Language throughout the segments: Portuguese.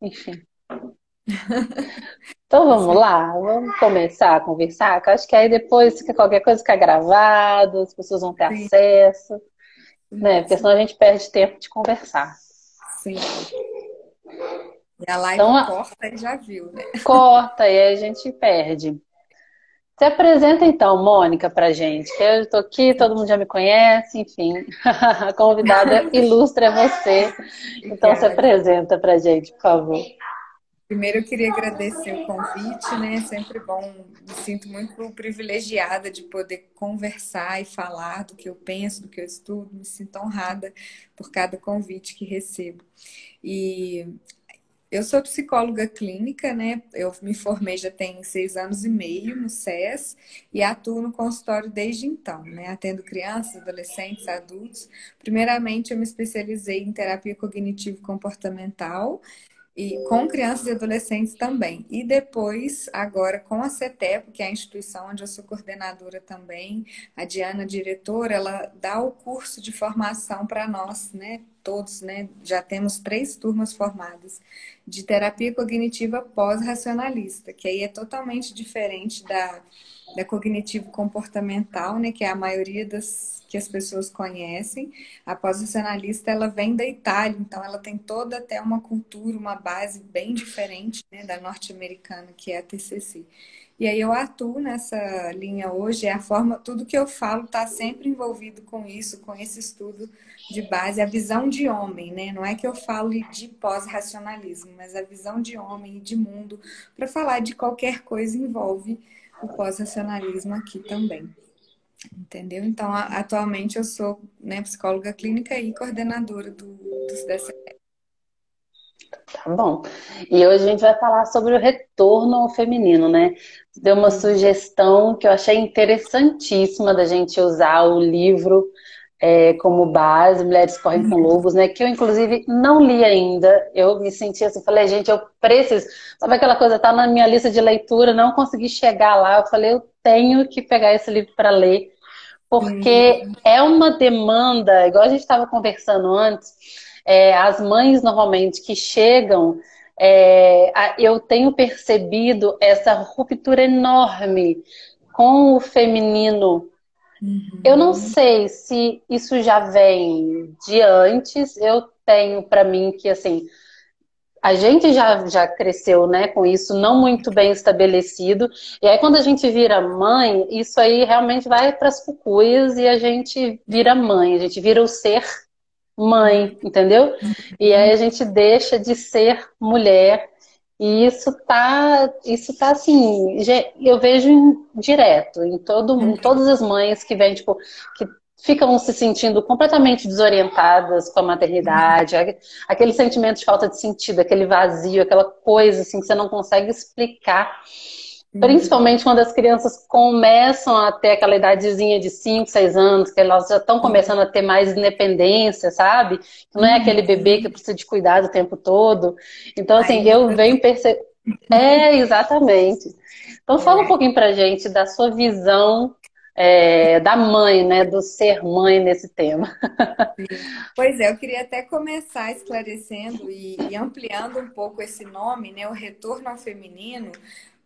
enfim. Então vamos lá, vamos começar a conversar, que acho que aí depois qualquer coisa fica gravado, as pessoas vão ter Sim. acesso, né? Porque senão a gente perde tempo de conversar. Sim. E a live então, corta e já viu, né? Corta e aí a gente perde. Se apresenta então, Mônica, pra gente. Que eu tô aqui, todo mundo já me conhece, enfim. A convidada ilustra é você. Então se apresenta pra gente, por favor. Primeiro eu queria agradecer o convite, né? É sempre bom, me sinto muito privilegiada de poder conversar e falar do que eu penso, do que eu estudo, me sinto honrada por cada convite que recebo. E eu sou psicóloga clínica, né? Eu me formei já tem seis anos e meio no SES e atuo no consultório desde então, né? Atendo crianças, adolescentes, adultos. Primeiramente, eu me especializei em terapia cognitivo-comportamental e com crianças e adolescentes também. E depois, agora com a CETEP, que é a instituição onde eu sou coordenadora também, a Diana, diretora, ela dá o curso de formação para nós, né? Todos, né? Já temos três turmas formadas de terapia cognitiva pós-racionalista, que aí é totalmente diferente da, da cognitivo-comportamental, né? Que é a maioria das que as pessoas conhecem. A pós-racionalista ela vem da Itália, então ela tem toda até uma cultura, uma base bem diferente né, da norte-americana, que é a TCC. E aí eu atuo nessa linha hoje, é a forma, tudo que eu falo está sempre envolvido com isso, com esse estudo de base, a visão de homem, né? Não é que eu falo de pós-racionalismo, mas a visão de homem e de mundo, para falar de qualquer coisa envolve o pós-racionalismo aqui também. Entendeu? Então, atualmente eu sou né, psicóloga clínica e coordenadora do, dos DCE. Tá bom. E hoje a gente vai falar sobre o retorno ao feminino, né? Deu uma sugestão que eu achei interessantíssima da gente usar o livro é, como base, Mulheres Correm com Lobos, né? Que eu, inclusive, não li ainda. Eu me senti assim, falei, gente, eu preciso. Sabe aquela coisa, tá na minha lista de leitura, não consegui chegar lá. Eu falei, eu tenho que pegar esse livro para ler, porque hum. é uma demanda, igual a gente estava conversando antes, é, as mães normalmente que chegam, é, eu tenho percebido essa ruptura enorme com o feminino Uhum. Eu não sei se isso já vem de antes. Eu tenho para mim que assim a gente já, já cresceu né, com isso não muito bem estabelecido. E aí, quando a gente vira mãe, isso aí realmente vai para as cucuias e a gente vira mãe, a gente vira o ser mãe, entendeu? E aí a gente deixa de ser mulher e isso tá, isso tá assim, eu vejo direto em todo, em todas as mães que vêm, tipo, que ficam se sentindo completamente desorientadas com a maternidade, aquele sentimento de falta de sentido, aquele vazio, aquela coisa assim que você não consegue explicar. Uhum. Principalmente quando as crianças começam a ter aquela idadezinha de 5, 6 anos, que elas já estão começando a ter mais independência, sabe? Não é aquele bebê que precisa de cuidado o tempo todo. Então, assim, eu venho perceber. É, exatamente. Então, fala um é. pouquinho pra gente da sua visão é, da mãe, né? Do ser mãe nesse tema. Pois é, eu queria até começar esclarecendo e, e ampliando um pouco esse nome, né? O retorno ao feminino,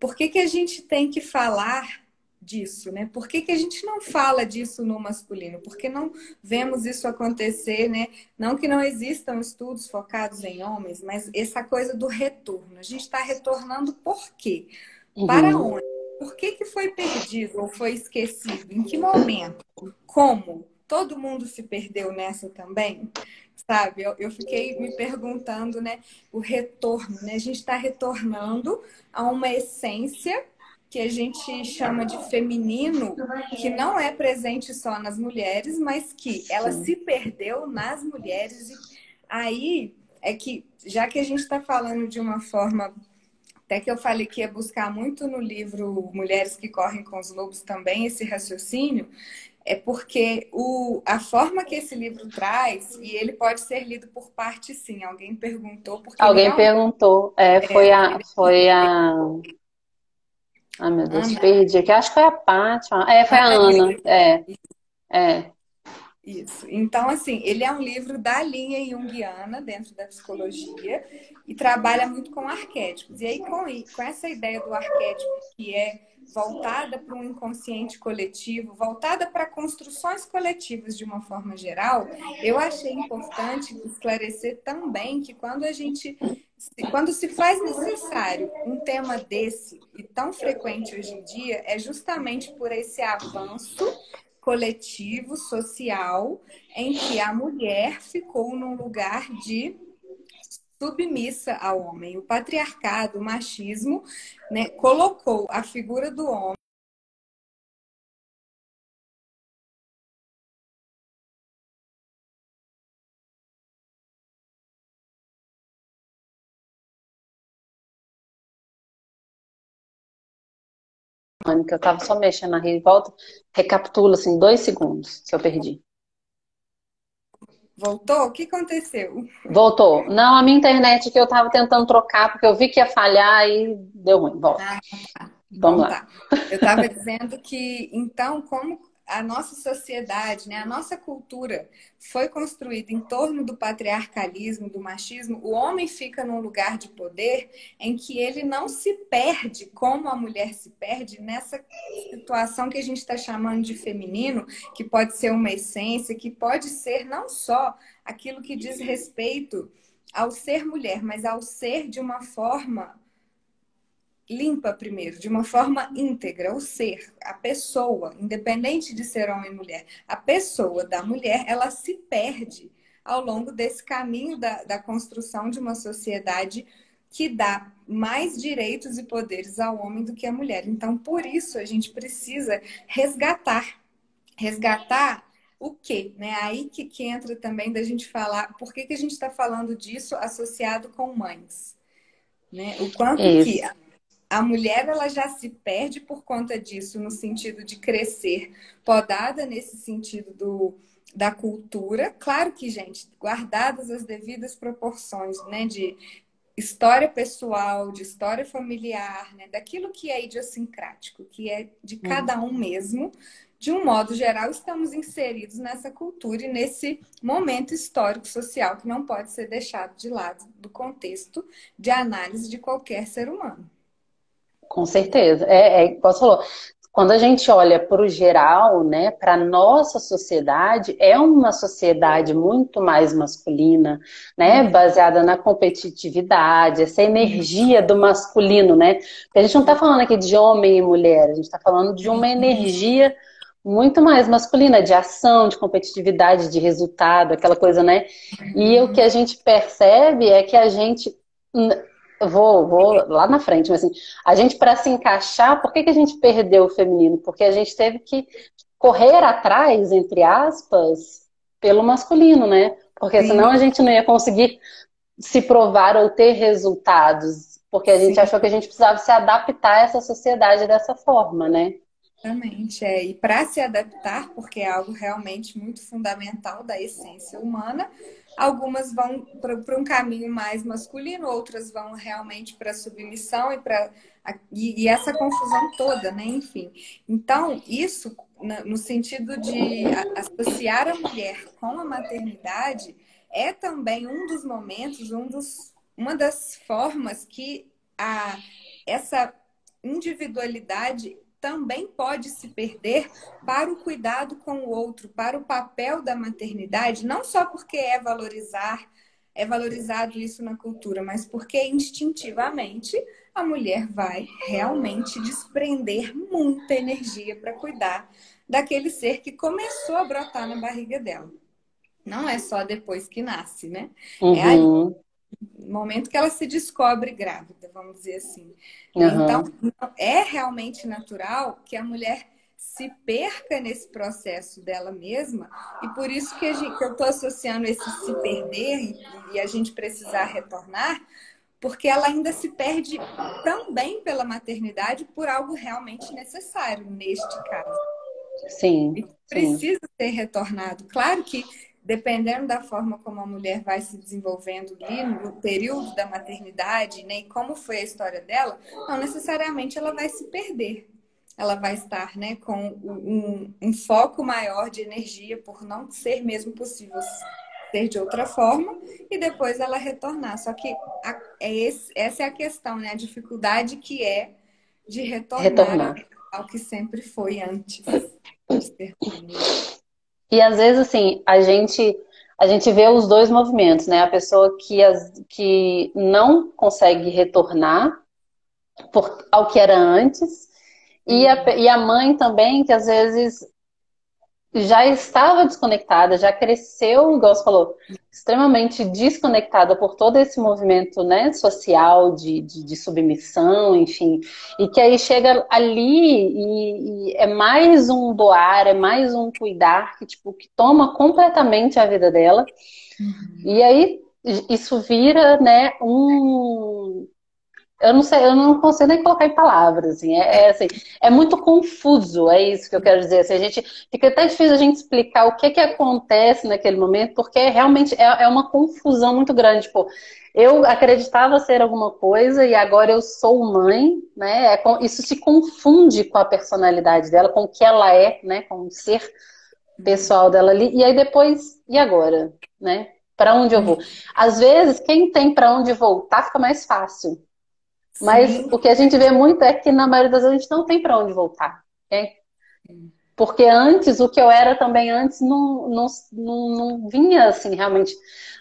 por que, que a gente tem que falar disso, né? Por que, que a gente não fala disso no masculino? Porque não vemos isso acontecer, né? Não que não existam estudos focados em homens, mas essa coisa do retorno. A gente está retornando por quê? Uhum. Para onde? Por que, que foi perdido ou foi esquecido? Em que momento? Como? Todo mundo se perdeu nessa também? Sabe? Eu, eu fiquei me perguntando, né, o retorno, né? A gente está retornando a uma essência que a gente chama de feminino, que não é presente só nas mulheres, mas que ela se perdeu nas mulheres. E aí é que, já que a gente está falando de uma forma até que eu falei que ia buscar muito no livro Mulheres que Correm com os Lobos também esse raciocínio, é porque o, a forma que esse livro traz, e ele pode ser lido por parte sim. Alguém perguntou porque. Alguém não... perguntou. É, foi é, a. Foi a. Ai, meu Deus, Ana. perdi. Que acho que foi a Paty. É, foi a, a Ana. É. É. Isso. Então, assim, ele é um livro da linha junguiana dentro da psicologia e trabalha muito com arquétipos. E aí, com, com essa ideia do arquétipo que é voltada para um inconsciente coletivo, voltada para construções coletivas de uma forma geral, eu achei importante esclarecer também que quando a gente quando se faz necessário um tema desse e tão frequente hoje em dia, é justamente por esse avanço coletivo, social, em que a mulher ficou num lugar de submissa ao homem. O patriarcado, o machismo, né, colocou a figura do homem que eu tava só mexendo na volta, recapitula assim, dois segundos que eu perdi. Voltou? O que aconteceu? Voltou. Não, a minha internet que eu tava tentando trocar, porque eu vi que ia falhar e deu ruim. Volta. Ah, tá. Vamos então, lá. Tá. Eu estava dizendo que, então, como a nossa sociedade, né, a nossa cultura foi construída em torno do patriarcalismo, do machismo, o homem fica num lugar de poder em que ele não se perde como a mulher se perde nessa situação que a gente está chamando de feminino, que pode ser uma essência, que pode ser não só aquilo que diz respeito ao ser mulher, mas ao ser de uma forma limpa primeiro, de uma forma íntegra, o ser, a pessoa, independente de ser homem ou mulher, a pessoa da mulher, ela se perde ao longo desse caminho da, da construção de uma sociedade que dá mais direitos e poderes ao homem do que à mulher. Então, por isso, a gente precisa resgatar. Resgatar o quê? Né? Aí que, que entra também da gente falar por que, que a gente está falando disso associado com mães. Né? O quanto isso. que a mulher ela já se perde por conta disso, no sentido de crescer, podada nesse sentido do, da cultura. Claro que, gente, guardadas as devidas proporções, né? De história pessoal, de história familiar, né? Daquilo que é idiosincrático, que é de cada um mesmo. De um modo geral, estamos inseridos nessa cultura e nesse momento histórico social que não pode ser deixado de lado do contexto de análise de qualquer ser humano. Com certeza. É, é igual você falou, quando a gente olha para o geral, né, para a nossa sociedade, é uma sociedade muito mais masculina, né, uhum. baseada na competitividade, essa energia do masculino, né? Porque a gente não está falando aqui de homem e mulher, a gente está falando de uma uhum. energia muito mais masculina, de ação, de competitividade, de resultado, aquela coisa, né? E o que a gente percebe é que a gente vou, vou lá na frente, mas assim, a gente para se encaixar, por que, que a gente perdeu o feminino? Porque a gente teve que correr atrás, entre aspas, pelo masculino, né? Porque Sim. senão a gente não ia conseguir se provar ou ter resultados, porque a gente Sim. achou que a gente precisava se adaptar a essa sociedade dessa forma, né? Exatamente, é. E para se adaptar, porque é algo realmente muito fundamental da essência humana, Algumas vão para um caminho mais masculino, outras vão realmente para submissão e para e, e, essa confusão toda, né? Enfim. Então, isso no sentido de associar a mulher com a maternidade é também um dos momentos, um dos, uma das formas que a, essa individualidade também pode se perder para o cuidado com o outro, para o papel da maternidade, não só porque é valorizar, é valorizado isso na cultura, mas porque instintivamente a mulher vai realmente desprender muita energia para cuidar daquele ser que começou a brotar na barriga dela. Não é só depois que nasce, né? Uhum. É aí, momento que ela se descobre grávida, vamos dizer assim. Uhum. Então, é realmente natural que a mulher se perca nesse processo dela mesma, e por isso que, gente, que eu estou associando esse se perder e, e a gente precisar retornar, porque ela ainda se perde também pela maternidade por algo realmente necessário neste caso. Sim. E precisa sim. ser retornado. Claro que dependendo da forma como a mulher vai se desenvolvendo ali no período da maternidade, né, e como foi a história dela, não necessariamente ela vai se perder. ela vai estar né, com um, um, foco maior de energia por não ser mesmo possível ser de outra forma e depois ela retornar. Só que a, é esse, essa é a questão, né? A dificuldade que é de retornar, retornar. ao que sempre foi antes E às vezes, assim, a gente a gente vê os dois movimentos, né? A pessoa que, as, que não consegue retornar por, ao que era antes, e a, uhum. e a mãe também, que às vezes já estava desconectada, já cresceu, igual você falou, extremamente desconectada por todo esse movimento né, social de, de, de submissão, enfim, e que aí chega ali e, e, é mais um doar, é mais um cuidar que, tipo, que toma completamente a vida dela. Uhum. E aí isso vira né, um, eu não sei, eu não consigo nem colocar em palavras, assim, é, é, assim, é muito confuso, é isso que eu quero dizer, assim, a gente, fica até difícil a gente explicar o que que acontece naquele momento, porque realmente é, é uma confusão muito grande, tipo, eu acreditava ser alguma coisa e agora eu sou mãe, né, é, isso se confunde com a personalidade dela, com o que ela é, né, com o ser pessoal dela ali, e aí depois, e agora, né, para onde eu vou? Às vezes, quem tem para onde voltar fica mais fácil, mas Sim. o que a gente vê muito é que na maioria das vezes a gente não tem para onde voltar. Okay? Porque antes, o que eu era também antes não, não, não, não vinha assim realmente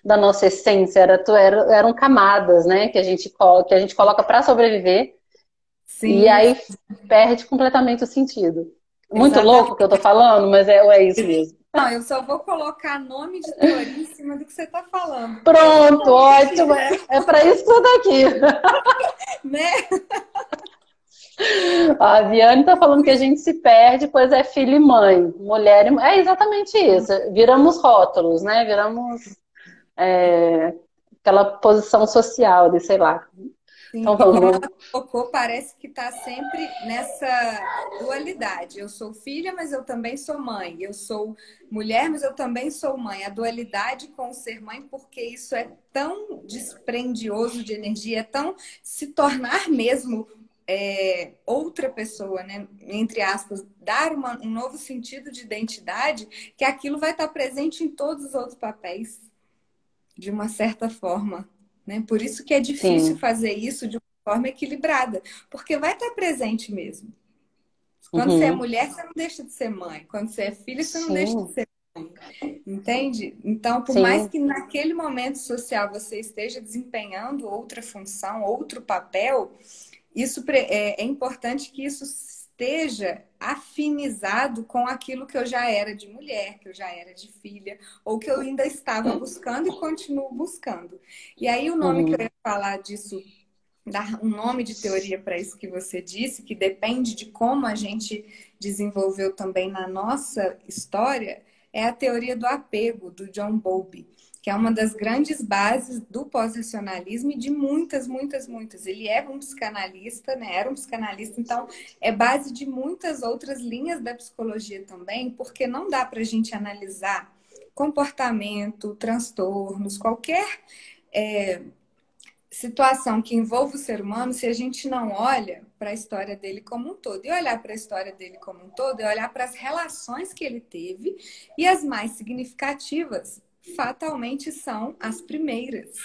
da nossa essência, era, era, eram camadas, né? Que a gente, que a gente coloca para sobreviver. Sim. E aí perde completamente o sentido. Muito Exatamente. louco que eu tô falando, mas é, é isso mesmo. Não, eu só vou colocar nome de teoria em cima do que você está falando. Pronto, ótimo. É, é para isso que eu tô aqui. né? A Viane está falando que a gente se perde, pois é filho e mãe, mulher e É exatamente isso. Viramos rótulos, né? Viramos é, aquela posição social de, sei lá, então, vamos. Como ela colocou, parece que está sempre nessa dualidade. Eu sou filha, mas eu também sou mãe. Eu sou mulher, mas eu também sou mãe. A dualidade com ser mãe, porque isso é tão desprendioso de energia, é tão se tornar mesmo é, outra pessoa, né? Entre aspas, dar uma, um novo sentido de identidade, que aquilo vai estar presente em todos os outros papéis, de uma certa forma. Né? Por isso que é difícil Sim. fazer isso de uma forma equilibrada, porque vai estar presente mesmo. Quando uhum. você é uhum. mulher, você não deixa de ser mãe. Quando você é filha, você Sim. não deixa de ser mãe. Entende? Então, por Sim. mais que naquele momento social você esteja desempenhando outra função, outro papel, isso é, é importante que isso esteja afinizado com aquilo que eu já era de mulher, que eu já era de filha, ou que eu ainda estava buscando e continuo buscando. E aí o nome que eu ia falar disso, dar um nome de teoria para isso que você disse, que depende de como a gente desenvolveu também na nossa história, é a teoria do apego, do John Bowlby que é uma das grandes bases do pós-racionalismo e de muitas, muitas, muitas. Ele é um psicanalista, né? Era um psicanalista, então é base de muitas outras linhas da psicologia também, porque não dá para a gente analisar comportamento, transtornos, qualquer é, situação que envolva o ser humano se a gente não olha para a história dele como um todo. E olhar para a história dele como um todo é olhar para as relações que ele teve e as mais significativas fatalmente são as primeiras.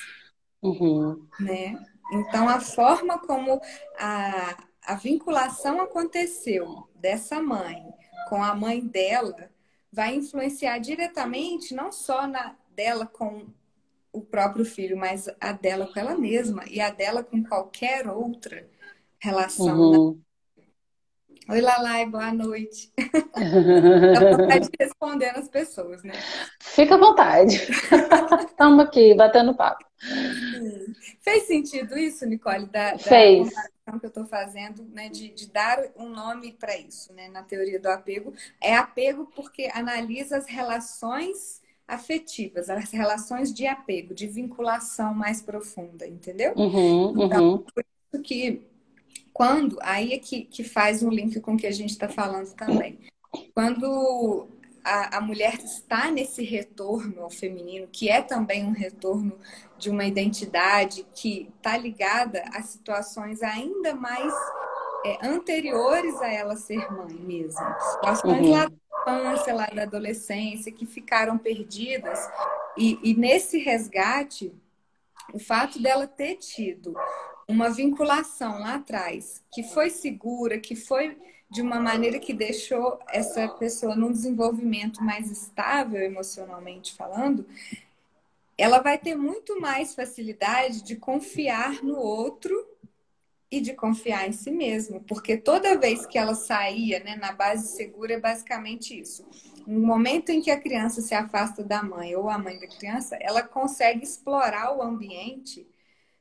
Uhum. Né? Então, a forma como a, a vinculação aconteceu dessa mãe com a mãe dela vai influenciar diretamente não só na dela com o próprio filho, mas a dela com ela mesma e a dela com qualquer outra relação. Uhum. Oi, Lalai, boa noite. Dá vontade de responder as pessoas, né? Fica à vontade. Estamos aqui, batendo papo. Sim. Fez sentido isso, Nicole? Da, da Fez. que eu estou fazendo, né? De, de dar um nome para isso, né? Na teoria do apego. É apego porque analisa as relações afetivas, as relações de apego, de vinculação mais profunda, entendeu? Uhum, então, uhum. por isso que quando, aí é que, que faz um link com o que a gente está falando também. Quando a, a, mulher está nesse retorno ao feminino, que é também um retorno de uma identidade que está ligada a situações ainda mais é, anteriores a ela ser mãe mesmo. Situações uhum. lá da infância, lá da adolescência, que ficaram perdidas. E, e nesse resgate, o fato dela ter tido uma vinculação lá atrás, que foi segura, que foi de uma maneira que deixou essa pessoa num desenvolvimento mais estável emocionalmente falando, ela vai ter muito mais facilidade de confiar no outro e de confiar em si mesmo, porque toda vez que ela saía né, na base segura é basicamente isso. No momento em que a criança se afasta da mãe ou a mãe da criança, ela consegue explorar o ambiente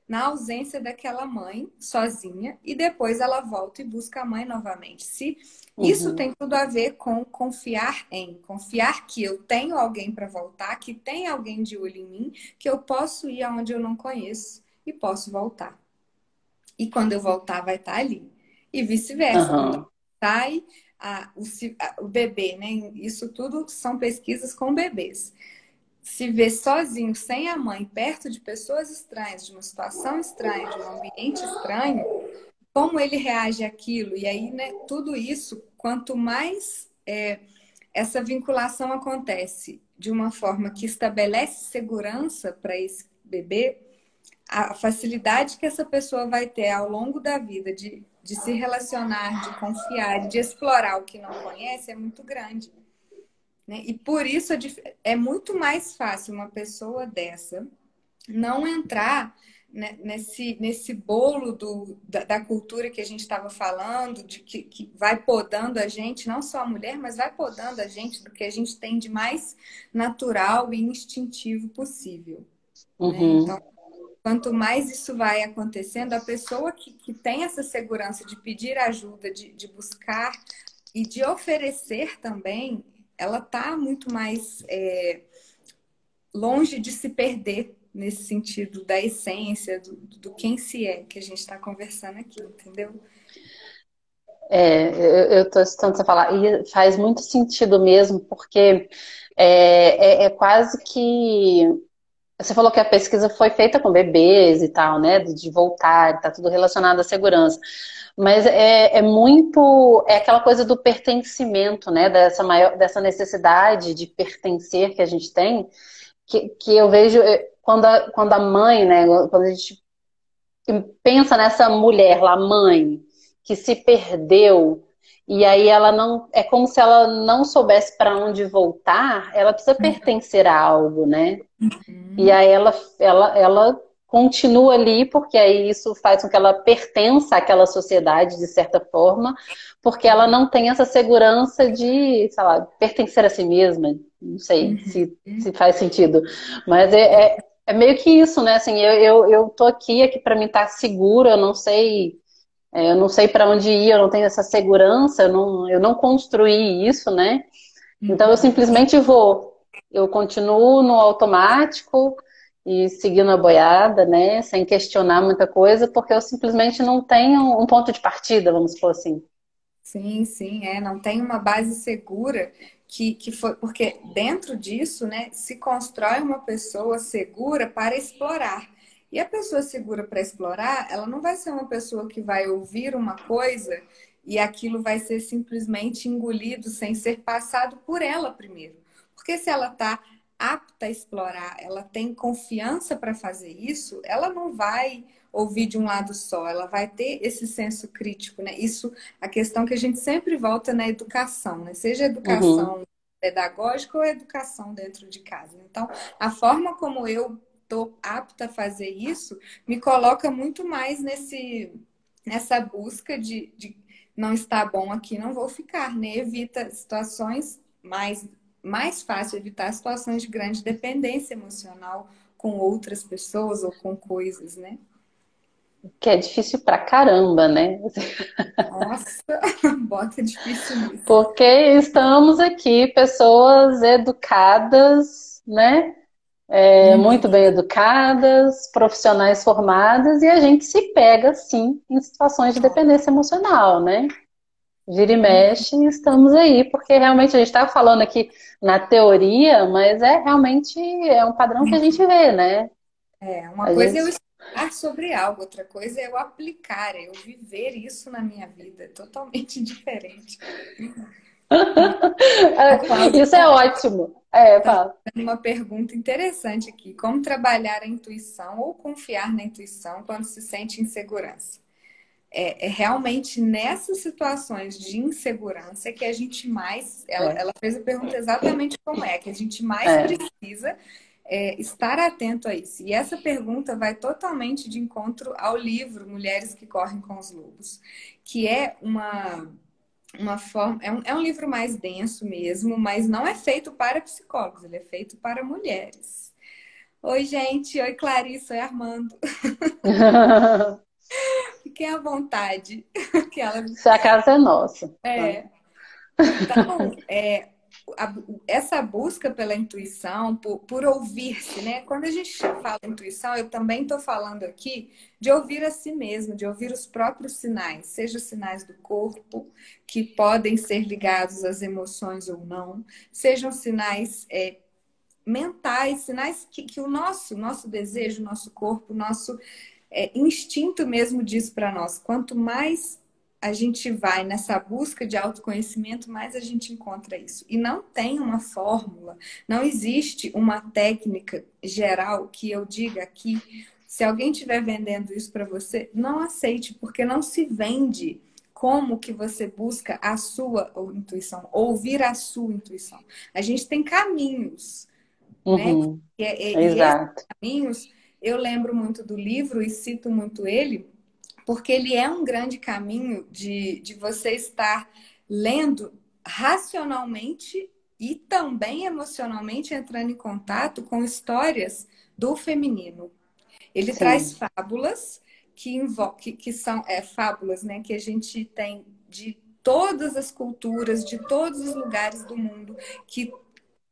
na ausência daquela mãe sozinha e depois ela volta e busca a mãe novamente. Se uhum. isso tem tudo a ver com confiar em, confiar que eu tenho alguém para voltar, que tem alguém de olho em mim, que eu posso ir aonde eu não conheço e posso voltar. E quando eu voltar vai estar tá ali. E vice-versa. Uhum. Sai a, o, a, o bebê, né? Isso tudo são pesquisas com bebês se vê sozinho, sem a mãe, perto de pessoas estranhas, de uma situação estranha, de um ambiente estranho, como ele reage àquilo? E aí, né, tudo isso, quanto mais é, essa vinculação acontece de uma forma que estabelece segurança para esse bebê, a facilidade que essa pessoa vai ter ao longo da vida de, de se relacionar, de confiar, de explorar o que não conhece é muito grande. Né? E por isso é, é muito mais fácil uma pessoa dessa não entrar né, nesse, nesse bolo do, da, da, cultura que a gente estava falando, de que, que vai podando a gente, não só a mulher, mas vai podando a gente do que a gente tem de mais natural e instintivo possível. Né? Uhum. Né? Então, quanto mais isso vai acontecendo, a pessoa que, que tem essa segurança de pedir ajuda, de, de buscar e de oferecer também, ela está muito mais é, longe de se perder nesse sentido da essência, do, do quem se é, que a gente está conversando aqui, entendeu? É, eu estou escutando você falar, e faz muito sentido mesmo, porque é, é, é, quase que. Você falou que a pesquisa foi feita com bebês e tal, né? De voltar, está tudo relacionado à segurança. Mas é, é, muito. É aquela coisa do pertencimento, né? Dessa, maior, dessa necessidade de pertencer que a gente tem, que, que eu vejo é, quando a, quando a mãe, né? Quando a gente pensa nessa mulher lá, mãe, que se perdeu. E aí ela não. É como se ela não soubesse para onde voltar, ela precisa uhum. pertencer a algo, né? Uhum. E aí ela, ela, ela continua ali, porque aí isso faz com que ela pertença àquela sociedade de certa forma, porque ela não tem essa segurança de, sei lá, pertencer a si mesma. Não sei uhum. se, se faz sentido. Mas é, é, é, meio que isso, né? Assim, eu, eu, eu tô aqui, aqui para mim estar tá segura, eu não sei. É, eu não sei para onde ir, eu não tenho essa segurança, eu não, eu não construí isso, né? Então eu uhum. simplesmente vou. Eu continuo no automático, e seguindo a boiada, né, sem questionar muita coisa, porque eu simplesmente não tenho um ponto de partida, vamos supor assim. Sim, sim, é, não tem uma base segura que, que foi, porque dentro disso, né, se constrói uma pessoa segura para explorar. E a pessoa segura para explorar, ela não vai ser uma pessoa que vai ouvir uma coisa e aquilo vai ser simplesmente engolido sem ser passado por ela primeiro. Porque se ela está apta a explorar, ela tem confiança para fazer isso, ela não vai ouvir de um lado só, ela vai ter esse senso crítico, né? Isso, a questão que a gente sempre volta na educação, né? Seja educação uhum. pedagógica ou educação dentro de casa. Então, a forma como eu estou apta a fazer isso me coloca muito mais nesse nessa busca de, de não está bom aqui, não vou ficar, né? Evita situações mais mais fácil evitar situações de grande dependência emocional com outras pessoas ou com coisas, né? Que é difícil pra caramba, né? Nossa, bota difícil nisso. Porque estamos aqui, pessoas educadas, né? É, hum. Muito bem educadas, profissionais formadas, e a gente se pega, sim, em situações de dependência emocional, né? Vira e mexe, estamos aí, porque realmente a gente está falando aqui na teoria, mas é realmente é um padrão que a gente vê, né? É, uma a coisa gente... é falar sobre algo, outra coisa é eu aplicar, é eu viver isso na minha vida, é totalmente diferente. Isso é ótimo. É, fala. Uma pergunta interessante aqui: como trabalhar a intuição ou confiar na intuição quando se sente insegurança? É, é, realmente nessas situações de insegurança que a gente mais. Ela, é. ela fez a pergunta exatamente como é, que a gente mais é. precisa é, estar atento a isso. E essa pergunta vai totalmente de encontro ao livro Mulheres que Correm com os Lobos, que é uma, uma forma. É um, é um livro mais denso mesmo, mas não é feito para psicólogos, ele é feito para mulheres. Oi, gente. Oi, Clarice. Oi, Armando. Fiquem à vontade. que ela... a casa é nossa. É. Então, é, a, essa busca pela intuição, por, por ouvir-se, né? Quando a gente fala intuição, eu também estou falando aqui de ouvir a si mesmo, de ouvir os próprios sinais, seja os sinais do corpo, que podem ser ligados às emoções ou não, sejam sinais é, mentais, sinais que, que o nosso, nosso desejo, nosso corpo, nosso é, instinto mesmo diz para nós. Quanto mais a gente vai nessa busca de autoconhecimento, mais a gente encontra isso. E não tem uma fórmula, não existe uma técnica geral que eu diga aqui. Se alguém estiver vendendo isso para você, não aceite, porque não se vende como que você busca a sua intuição, ouvir a sua intuição. A gente tem caminhos, né? uhum. né? E, e, e esses caminhos, eu lembro muito do livro e cito muito ele, porque ele é um grande caminho de, de você estar lendo racionalmente e também emocionalmente entrando em contato com histórias do feminino. Ele Sim. traz fábulas que, que, que são é, fábulas né, que a gente tem de todas as culturas, de todos os lugares do mundo, que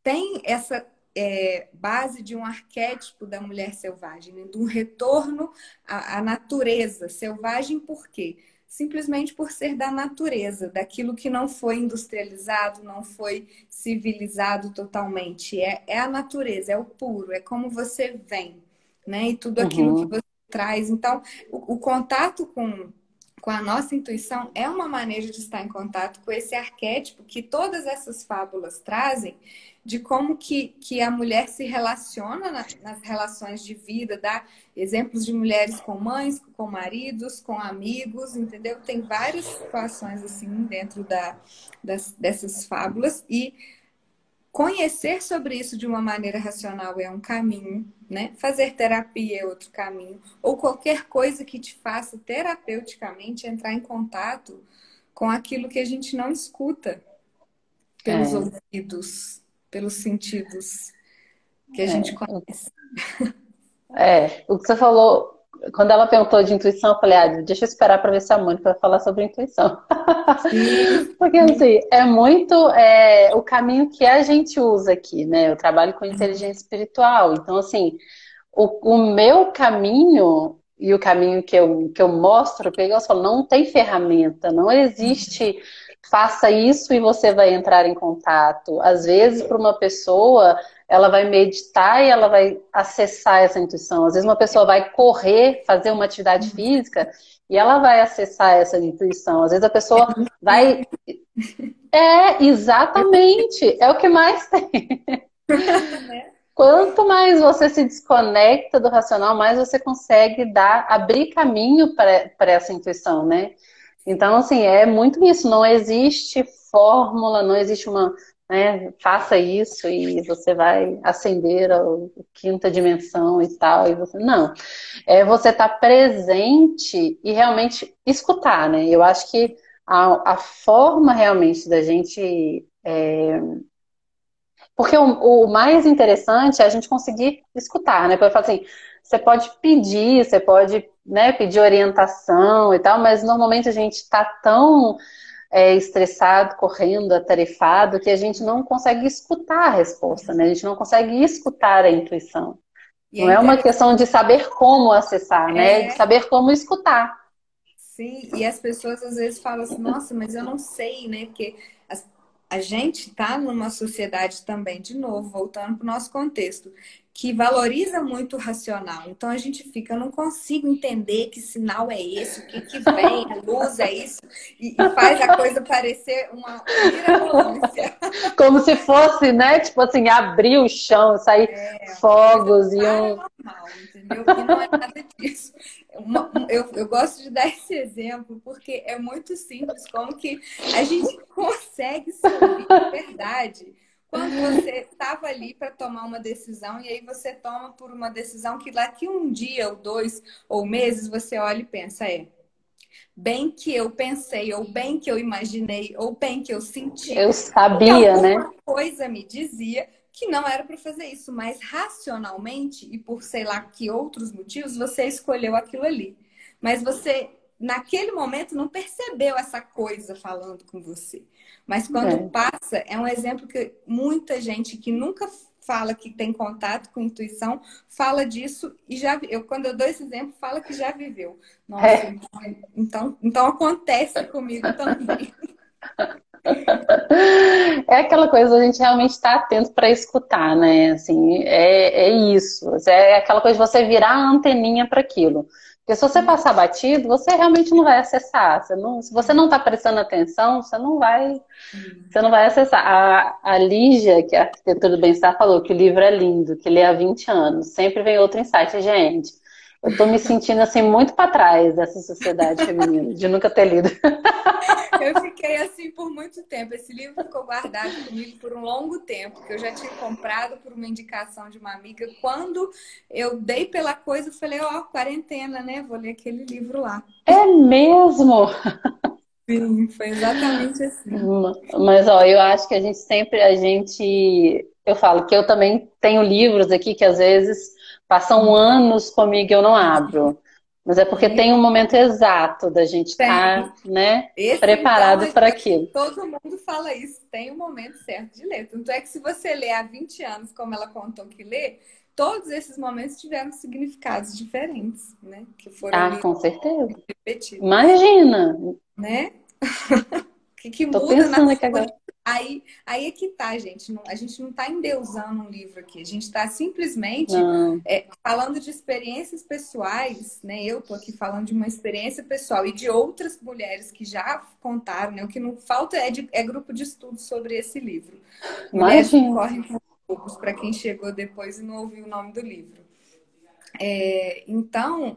tem essa é, base de um arquétipo da mulher selvagem, né? de um retorno à, à natureza selvagem, por quê? Simplesmente por ser da natureza, daquilo que não foi industrializado, não foi civilizado totalmente. É, é a natureza, é o puro, é como você vem, né? E tudo aquilo uhum. que você traz. Então, o, o contato com com a nossa intuição é uma maneira de estar em contato com esse arquétipo que todas essas fábulas trazem de como que, que a mulher se relaciona na, nas relações de vida, dá exemplos de mulheres com mães, com maridos, com amigos, entendeu? Tem várias situações assim dentro da, das, dessas fábulas e conhecer sobre isso de uma maneira racional é um caminho, né? Fazer terapia é outro caminho, ou qualquer coisa que te faça terapeuticamente entrar em contato com aquilo que a gente não escuta pelos é. ouvidos, pelos sentidos que a é. gente conhece. É, o que você falou, quando ela perguntou de intuição, eu falei, ah, deixa eu esperar para ver se a Mônica vai falar sobre intuição. Porque assim, é muito é, o caminho que a gente usa aqui, né? Eu trabalho com inteligência espiritual, então assim, o, o meu caminho e o caminho que eu, que eu mostro, eu falo, não tem ferramenta, não existe faça isso e você vai entrar em contato. Às vezes, para uma pessoa, ela vai meditar e ela vai acessar essa intuição. Às vezes, uma pessoa vai correr, fazer uma atividade física e ela vai acessar essa intuição. Às vezes, a pessoa vai. É, exatamente. É o que mais tem. Quanto mais você se desconecta do racional, mais você consegue dar, abrir caminho para essa intuição, né? Então, assim, é muito isso. Não existe fórmula, não existe uma. Né, faça isso e você vai acender a, quinta dimensão e tal. E você. Não. É você estar tá presente e realmente escutar, né? Eu acho que a, a forma realmente da gente. É... Porque o, o, mais interessante é a gente conseguir escutar, né? Porque eu falo assim, você pode pedir, você pode né, pedir orientação e tal, mas normalmente a gente está tão é, estressado, correndo, atarefado, que a gente não consegue escutar a resposta, né? A gente não consegue escutar a intuição. E não é uma questão de saber como acessar, né? é... né? De saber como escutar. Sim, e as pessoas às vezes falam assim, nossa, mas eu não sei, né? Porque a gente está numa sociedade também, de novo, voltando para o nosso contexto, que valoriza muito o racional. Então a gente fica, eu não consigo entender que sinal é esse, o que, que vem, a luz é isso, e, e faz a coisa parecer uma mirabolância. Como se fosse, né? Tipo assim, abrir o chão, sair é, fogos e um. Normal, entendeu? E não é nada disso. Uma, eu, eu gosto de dar esse exemplo porque é muito simples como que a gente consegue se ouvir de verdade quando você estava ali para tomar uma decisão e aí você toma por uma decisão que daqui um dia ou dois ou meses você olha e pensa é bem que eu pensei ou bem que eu imaginei ou bem que eu senti eu sabia né? coisa me dizia que não era para fazer isso, mas racionalmente e por sei lá que outros motivos você escolheu aquilo ali. Mas você naquele momento não percebeu essa coisa falando com você. Mas quando é. passa, é um exemplo que muita gente que nunca fala que tem contato com intuição, fala disso e já eu quando eu dou esse exemplo, fala que já viveu. Nossa, é. então, então acontece comigo também. É aquela coisa a gente realmente estar tá atento para escutar, né? Assim, é, é isso. É aquela coisa de você virar a anteninha para aquilo. Porque se você passar batido, você realmente não vai acessar. Você não, se você não está prestando atenção, você não vai, você não vai acessar. A, a Lígia, que é a arquitetura do bem-estar, falou que o livro é lindo, que lê há 20 anos. Sempre vem outro insight, gente. Eu tô me sentindo assim muito para trás dessa sociedade feminina, de nunca ter lido. Eu fiquei assim por muito tempo. Esse livro ficou guardado comigo por um longo tempo, que eu já tinha comprado por uma indicação de uma amiga. Quando eu dei pela coisa, eu falei, ó, oh, quarentena, né? Vou ler aquele livro lá. É mesmo? Sim, foi exatamente assim. Mas ó, eu acho que a gente sempre a gente, eu falo que eu também tenho livros aqui que às vezes Passam anos comigo e eu não abro. Mas é porque tem um momento exato da gente estar tá, né, Esse, preparado então, para aquilo. Todo mundo fala isso, tem um momento certo de ler. Tanto é que se você lê há 20 anos, como ela contou que lê, todos esses momentos tiveram significados diferentes, né? Que foram ah, com certeza. Repetidos. Imagina! Né? o que, que Tô muda pensando na aqui agora. Aí, aí é que tá, gente. Não, a gente não está endeusando um livro aqui. A gente está simplesmente é, falando de experiências pessoais, né? Eu tô aqui falando de uma experiência pessoal e de outras mulheres que já contaram, né? O que não falta é, de, é grupo de estudo sobre esse livro. Mulheres que correm com poucos para quem chegou depois e não ouviu o nome do livro. É, então,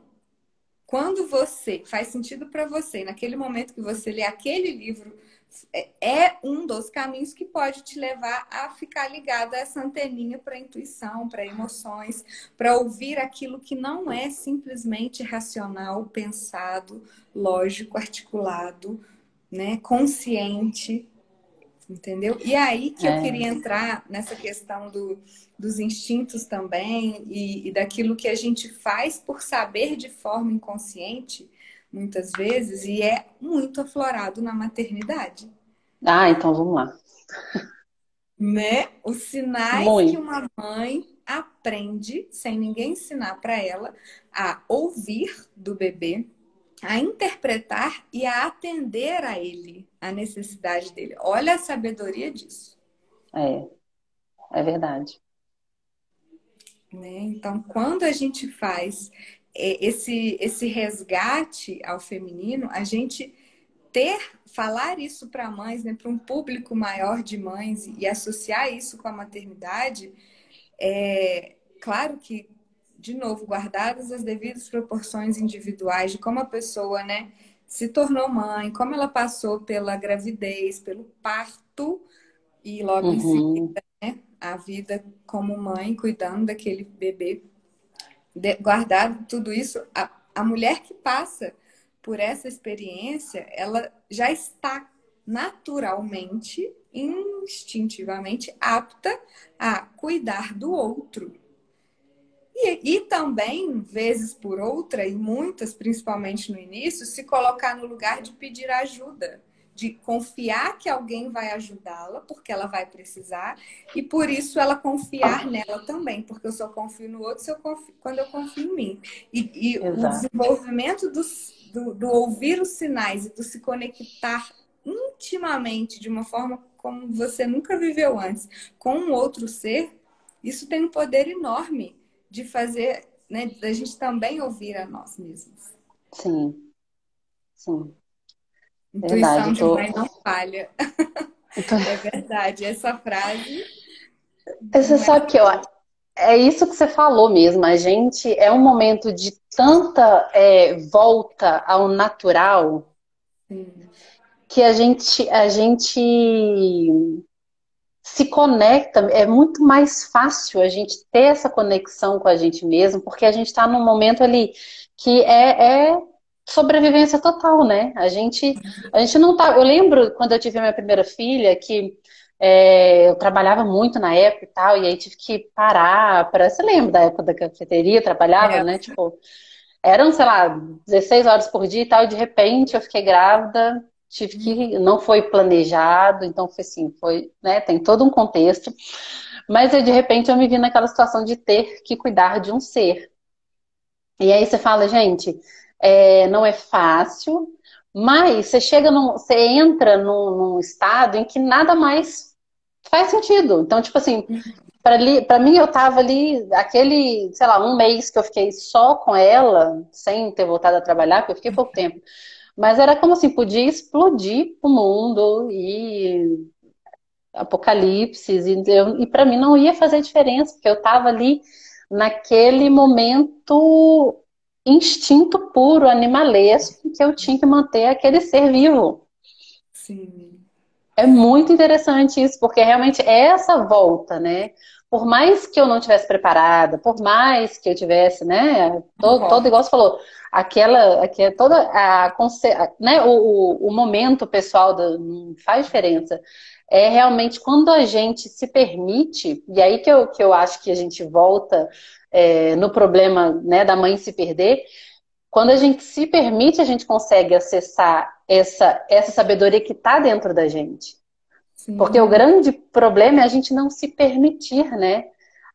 quando você faz sentido para você, naquele momento que você lê aquele livro é, é um dos caminhos que pode te levar a ficar ligado a essa anteninha para intuição, para emoções, para ouvir aquilo que não é simplesmente racional, pensado, lógico, articulado, né, consciente, entendeu? E aí que é. eu queria entrar nessa questão do, dos instintos também e, e daquilo que a gente faz por saber de forma inconsciente muitas vezes, e é muito aflorado na maternidade. Ah, então vamos lá. Né? Os sinais muito. que uma mãe aprende, sem ninguém ensinar para ela, a ouvir do bebê, a interpretar e a atender a ele, a necessidade dele. Olha a sabedoria disso. É, é verdade. Né? Então, quando a gente faz esse, esse resgate ao feminino, a gente ter, falar isso para mães, né, para um público maior de mães e associar isso com a maternidade, é claro que, de novo, guardadas as devidas proporções individuais de como a pessoa, né, se tornou mãe, como ela passou pela gravidez, pelo parto e logo uhum. em seguida, né, a vida como mãe, cuidando daquele bebê guardado tudo isso, a, a mulher que passa por essa experiência, ela já está naturalmente, instintivamente apta a cuidar do outro. E, e, também, vezes por outra, e muitas, principalmente no início, se colocar no lugar de pedir ajuda de confiar que alguém vai ajudá-la, porque ela vai precisar, e por isso ela confiar nela também, porque eu só confio no outro eu confio, quando eu confio em mim. E, e o desenvolvimento do, do, do, ouvir os sinais e do se conectar intimamente, de uma forma como você nunca viveu antes, com um outro ser, isso tem um poder enorme de fazer, né, da gente também ouvir a nós mesmos. Sim, sim. Intuição verdade, de tô... mãe não falha. Tô... é verdade, essa frase. Você é sabe que eu é isso que você falou mesmo. A gente é um momento de tanta é, volta ao natural Sim. que a gente a gente se conecta. É muito mais fácil a gente ter essa conexão com a gente mesmo, porque a gente está num momento ali que é, é sobrevivência total, né? A gente, a gente não tá. Eu lembro quando eu tive minha primeira filha que é, eu trabalhava muito na época e tal, e aí tive que parar para. Você lembra da época da cafeteria? Trabalhava, é. né? Tipo, eram, sei lá, 16 horas por dia e tal, e de repente eu fiquei grávida, tive que. Não foi planejado, então foi assim, foi, né? Tem todo um contexto. Mas eu, de repente eu me vi naquela situação de ter que cuidar de um ser. E aí você fala, gente, é, não é fácil, mas você chega num, você entra num, num, estado em que nada mais faz sentido. Então, tipo assim, para mim eu tava ali, aquele, sei lá, um mês que eu fiquei só com ela, sem ter voltado a trabalhar, porque eu fiquei pouco tempo. Mas era como assim, podia explodir o mundo e apocalipses, e, e para mim não ia fazer diferença, porque eu tava ali naquele momento instinto puro, animalesco, que eu tinha que manter aquele ser vivo. Sim. É muito interessante isso, porque realmente é essa volta, né? Por mais que eu não tivesse preparada, por mais que eu tivesse, né? Todo, todo igual você falou, aquela, aquela toda a, né? O, o, momento pessoal do, não faz diferença. É realmente quando a gente se permite, e aí que eu, que eu acho que a gente volta é, no problema né, da mãe se perder, quando a gente se permite, a gente consegue acessar essa, essa sabedoria que está dentro da gente. Sim. Porque o grande problema é a gente não se permitir, né?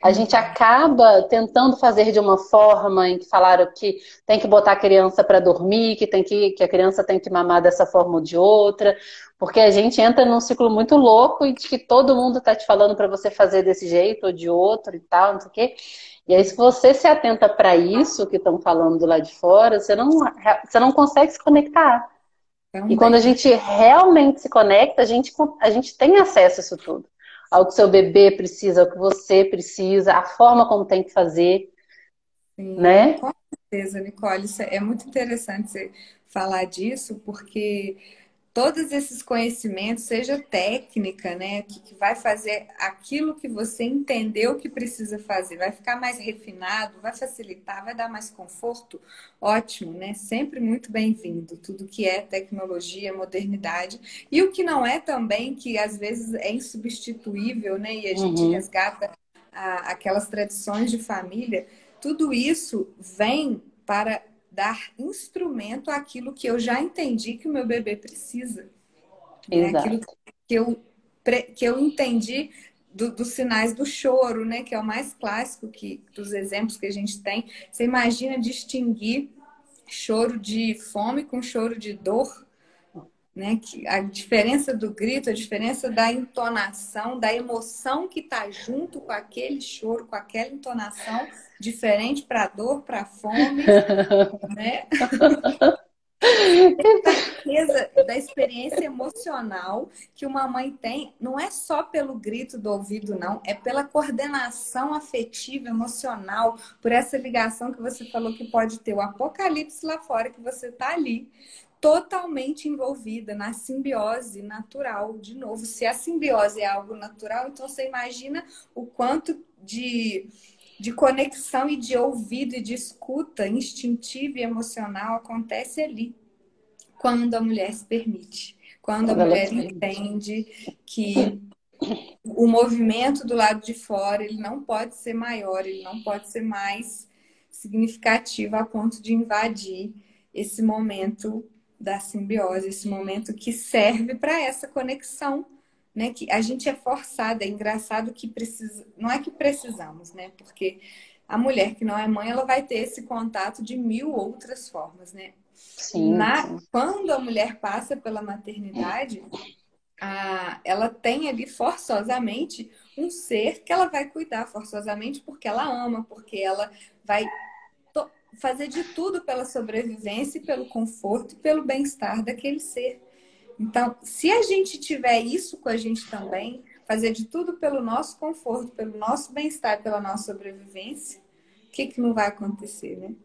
A uhum. gente acaba tentando fazer de uma forma em que falaram que tem que botar a criança para dormir, que, tem que, que a criança tem que mamar dessa forma ou de outra, porque a gente entra num ciclo muito louco e de que todo mundo está te falando para você fazer desse jeito ou de outro e tal, não sei o quê. E aí, se você se atenta para isso que estão falando lá de fora, você não, você não consegue se conectar. Também. E quando a gente realmente se conecta, a gente, a gente tem acesso a isso tudo. Ao que seu bebê precisa, ao que você precisa, a forma como tem que fazer. Sim, né? Com certeza, Nicole. É muito interessante você falar disso, porque todos esses conhecimentos, seja técnica, né, que, que, vai fazer aquilo que você entendeu que precisa fazer, vai ficar mais refinado, vai facilitar, vai dar mais conforto, ótimo, né? Sempre muito bem-vindo. Tudo que é tecnologia, modernidade e o que não é também, que às vezes é insubstituível, né? E a gente uhum. resgata a, aquelas tradições de família. Tudo isso vem para dar instrumento àquilo que eu já entendi que o meu bebê precisa. Né? Aquilo que eu, que eu entendi do, dos sinais do choro, né? Que é o mais clássico que, dos exemplos que a gente tem. Você imagina distinguir choro de fome com choro de dor? Né? Que a diferença do grito, a diferença da entonação, da emoção que está junto com aquele choro, com aquela entonação, diferente para dor, para fome, né? a certeza da experiência emocional que uma mãe tem, não é só pelo grito do ouvido, não, é pela coordenação afetiva, emocional, por essa ligação que você falou que pode ter o apocalipse lá fora, que você está ali totalmente envolvida na simbiose natural. De novo, se a simbiose é algo natural, então você imagina o quanto de, de conexão e de ouvido e de escuta instintiva e emocional acontece ali, quando a mulher se permite, quando a mulher entende que o movimento do lado de fora ele não pode ser maior, ele não pode ser mais significativo a ponto de invadir esse momento da simbiose, esse momento que serve para essa conexão, né? Que a gente é forçada, é engraçado que precisa, não é que precisamos, né? Porque a mulher que não é mãe, ela vai ter esse contato de mil outras formas, né? Sim, Na, sim. Quando a mulher passa pela maternidade, a, ela tem ali forçosamente um ser que ela vai cuidar forçosamente porque ela ama, porque ela vai fazer de tudo pela sobrevivência, pelo conforto e pelo bem-estar daquele ser. Então, se a gente tiver isso com a gente também, fazer de tudo pelo nosso conforto, pelo nosso bem-estar, pela nossa sobrevivência, o que, que não vai acontecer, né?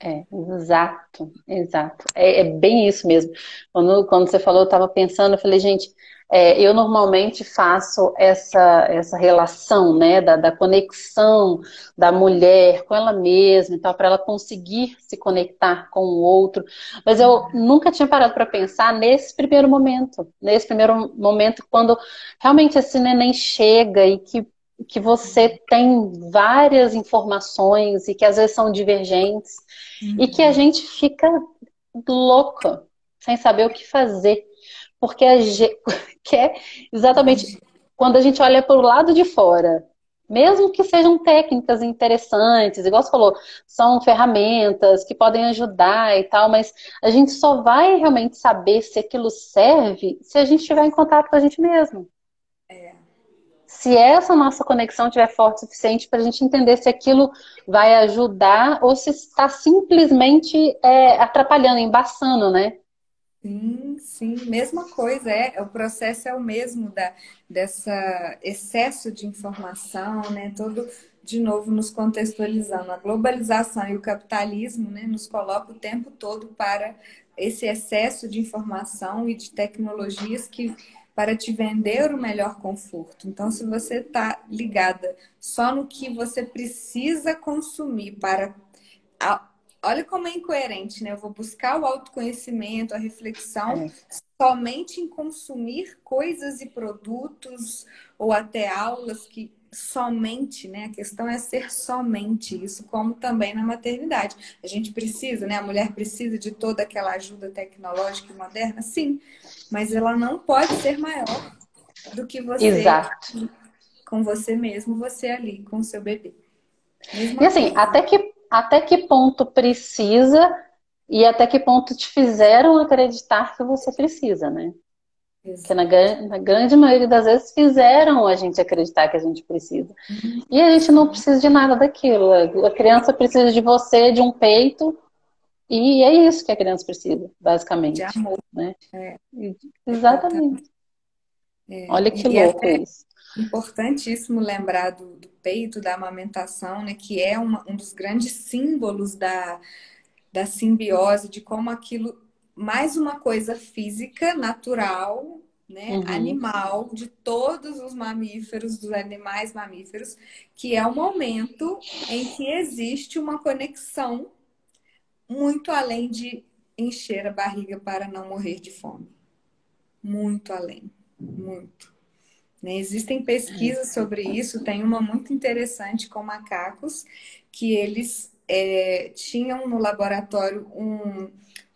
É, exato, exato. É, é, bem isso mesmo. Quando, quando você falou, eu estava pensando, eu falei, gente, é, eu normalmente faço essa, essa relação, né, da, da conexão da mulher com ela mesma, então, para ela conseguir se conectar com o outro. Mas eu nunca tinha parado para pensar nesse primeiro momento, nesse primeiro momento, quando realmente esse neném chega e que que você tem várias informações e que às vezes são divergentes uhum. e que a gente fica louca, sem saber o que fazer. Porque a gente quer exatamente quando a gente olha para o lado de fora, mesmo que sejam técnicas interessantes, igual você falou, são ferramentas que podem ajudar e tal, mas a gente só vai realmente saber se aquilo serve se a gente estiver em contato com a gente mesmo se essa nossa conexão tiver forte o suficiente para a gente entender se aquilo vai ajudar ou se está simplesmente é, atrapalhando, embaçando, né? Sim, sim, mesma coisa, é, o processo é o mesmo da, dessa excesso de informação, né? Todo, de novo, nos contextualizando. A globalização e o capitalismo né, nos coloca o tempo todo para esse excesso de informação e de tecnologias que para te vender o melhor conforto. Então, se você está ligada só no que você precisa consumir para. Olha como é incoerente, né? Eu vou buscar o autoconhecimento, a reflexão, é. somente em consumir coisas e produtos ou até aulas que somente, né? A questão é ser somente isso, como também na maternidade. A gente precisa, né? A mulher precisa de toda aquela ajuda tecnológica e moderna, sim, mas ela não pode ser maior do que você Exato. com você mesmo, você ali com o seu bebê. Mesma e assim, até que, até que ponto precisa e até que ponto te fizeram acreditar que você precisa, né? Que na, na, grande maioria das vezes fizeram a gente acreditar que a gente precisa. Uhum. E a gente não precisa de nada daquilo. A criança precisa de você, de um peito, e é isso que a criança precisa, basicamente. De amor. Né? É. Exatamente. É. Olha que e é louco é isso. Importantíssimo lembrar do, do, peito, da amamentação, né? Que é uma, um dos grandes símbolos da, da simbiose, de como aquilo mais uma coisa física, natural, né, uhum. animal de todos os mamíferos, dos animais mamíferos, que é o momento em que existe uma conexão muito além de encher a barriga para não morrer de fome. Muito além, muito. Né? Existem pesquisas sobre isso, tem uma muito interessante com macacos, que eles é, tinham no laboratório um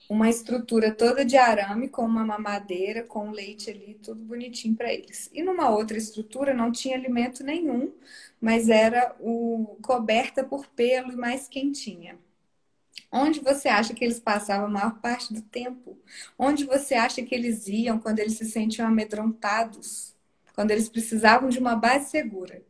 uma estrutura toda de arame com uma mamadeira, com leite ali, tudo bonitinho para eles. E numa outra estrutura não tinha alimento nenhum, mas era o coberta por pelo e mais quentinha. Onde você acha que eles passavam a maior parte do tempo? Onde você acha que eles iam quando eles se sentiam amedrontados? Quando eles precisavam de uma base segura?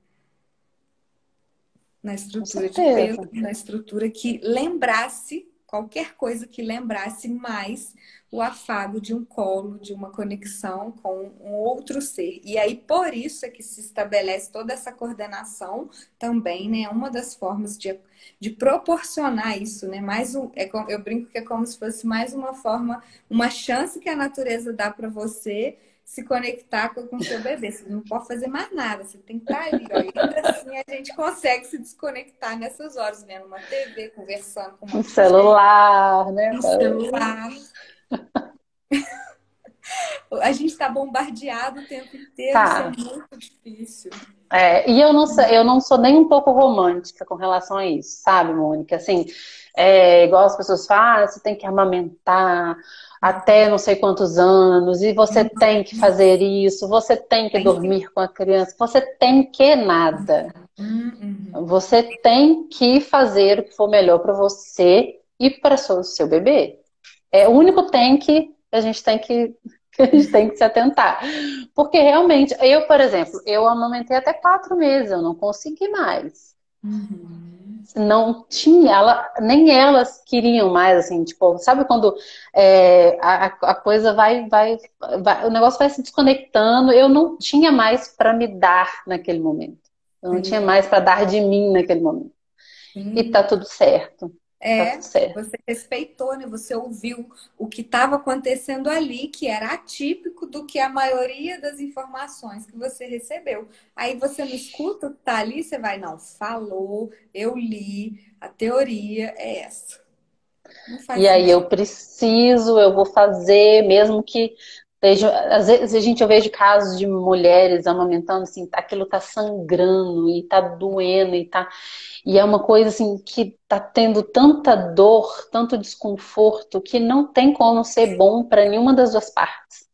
Na estrutura de pelo, na estrutura que lembrasse qualquer coisa que lembrasse mais o afago de um colo, de uma conexão com um outro ser. E aí, por isso é que se estabelece toda essa coordenação também, né? Uma das formas de, de proporcionar isso, né? Mais um, é, eu brinco que é como se fosse mais uma forma, uma chance que a natureza dá para você se conectar com o seu bebê. Você não pode fazer mais nada, você tem que estar ali. Ó. E ainda assim a gente consegue se desconectar nessas horas, vendo uma TV, conversando com uma um celular, né? Um celular. a gente está bombardeado o tempo inteiro, tá. isso é muito difícil. É, e eu não, sou, eu não sou nem um pouco romântica com relação a isso, sabe, Mônica? Assim, é, igual as pessoas falam, ah, você tem que amamentar, até não sei quantos anos, e você tem que fazer isso, você tem que dormir com a criança, você tem que nada. Uhum. Você tem que fazer o que for melhor para você e para o seu bebê. É o único tem que a gente tem que que a gente tem que se atentar. Porque realmente, eu, por exemplo, eu amamentei até quatro meses, eu não consegui mais. Uhum. Não tinha, ela, nem elas queriam mais, assim, tipo, sabe quando é, a, a coisa vai, vai, vai, o negócio vai se desconectando, eu não tinha mais para me dar naquele momento. Eu não tinha mais para dar de mim naquele momento. E tá tudo certo. É, tá você respeitou, né? Você ouviu o que estava acontecendo ali, que era atípico do que a maioria das informações que você recebeu. Aí você não escuta o que tá ali, você vai, não, falou, eu li, a teoria é essa. E aí eu preciso, eu vou fazer, mesmo que Vejo, às vezes a gente eu vejo casos de mulheres amamentando assim, aquilo tá sangrando e tá doendo e tá e é uma coisa assim que tá tendo tanta dor, tanto desconforto que não tem como ser bom para nenhuma das duas partes.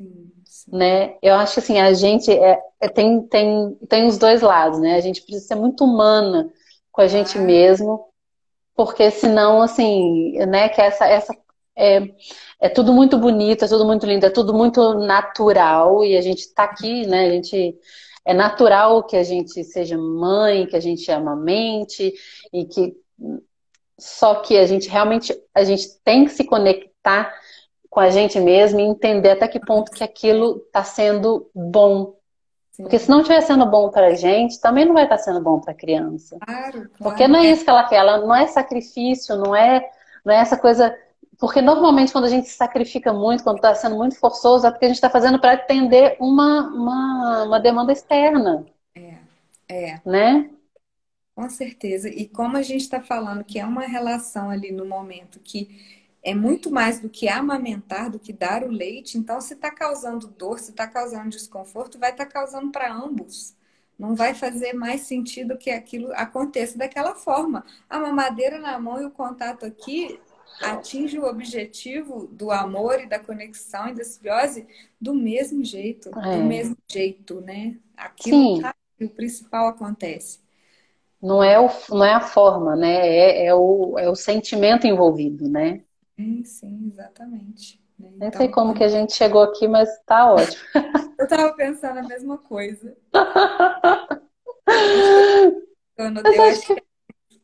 Sim, sim. Né? Eu acho que assim, a gente é, é, tem, tem, tem os dois lados, né? A gente precisa ser muito humana com a gente ah. mesmo, porque senão, assim, né, que essa, essa é, é tudo muito bonito, é tudo muito lindo, é tudo muito natural e a gente está aqui, né? A gente é natural que a gente seja mãe, que a gente amamente e que só que a gente realmente a gente tem que se conectar com a gente mesmo e entender até que ponto que aquilo está sendo bom. Sim. Porque se não estiver sendo bom para a gente, também não vai estar tá sendo bom para a criança. Claro, claro. Porque não é isso que ela quer, ela não é sacrifício, não é, não é essa coisa porque normalmente quando a gente se sacrifica muito, quando está sendo muito forçoso, é porque a gente está fazendo para atender uma, uma, uma demanda externa. É, é. Né? Com certeza. E como a gente está falando que é uma relação ali no momento que é muito mais do que amamentar, do que dar o leite, então se está causando dor, se está causando desconforto, vai estar tá causando para ambos. Não vai fazer mais sentido que aquilo aconteça daquela forma. A mamadeira na mão e o contato aqui atinge o objetivo do amor e da conexão e da simbiose do mesmo jeito, é. do mesmo jeito, né? Aquilo tá, o principal acontece. Não é, o, não é a forma, né? É, é, o, é o sentimento envolvido, né? Sim, sim, exatamente. Né? Então, Nem sei como que a gente chegou aqui, mas tá ótimo. Eu tava pensando a mesma coisa. Eu, eu acho que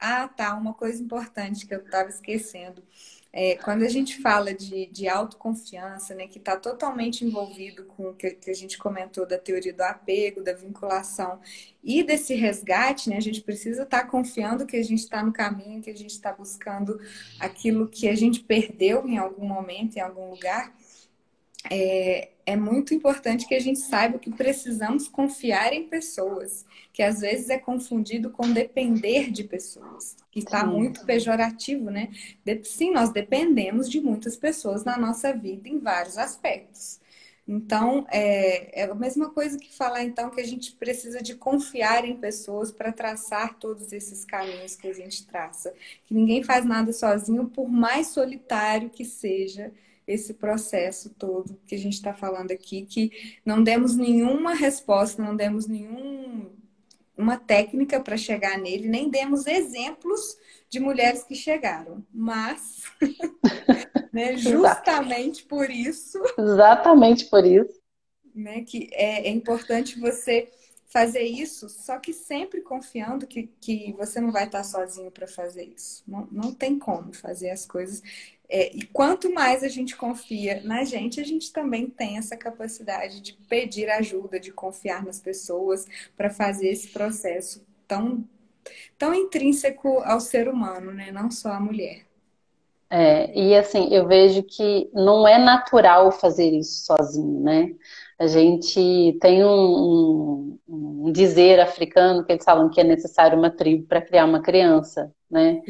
ah, tá, uma coisa importante que eu estava esquecendo. É, quando a gente fala de, de autoconfiança, né, que está totalmente envolvido com o que, que, a gente comentou da teoria do apego, da vinculação e desse resgate, né, a gente precisa estar tá confiando que a gente está no caminho, que a gente está buscando aquilo que a gente perdeu em algum momento, em algum lugar é, é muito importante que a gente saiba que precisamos confiar em pessoas, que às vezes é confundido com depender de pessoas, que está muito pejorativo, né? Sim, nós dependemos de muitas pessoas na nossa vida em vários aspectos. Então, é, é a mesma coisa que falar, então, que a gente precisa de confiar em pessoas para traçar todos esses caminhos que a gente traça. Que ninguém faz nada sozinho, por mais solitário que seja esse processo todo que a gente está falando aqui, que não demos nenhuma resposta, não demos nenhuma técnica para chegar nele, nem demos exemplos de mulheres que chegaram. Mas, né, justamente por isso. Exatamente por isso. Né, que é, é importante você fazer isso, só que sempre confiando que, que você não vai estar sozinho para fazer isso. Não, não tem como fazer as coisas. É, e quanto mais a gente confia na gente, a gente também tem essa capacidade de pedir ajuda, de confiar nas pessoas para fazer esse processo tão, tão intrínseco ao ser humano, né? não só à mulher. É, e assim, eu vejo que não é natural fazer isso sozinho, né? A gente tem um, um, um, dizer africano que eles falam que é necessário uma tribo para criar uma criança, né?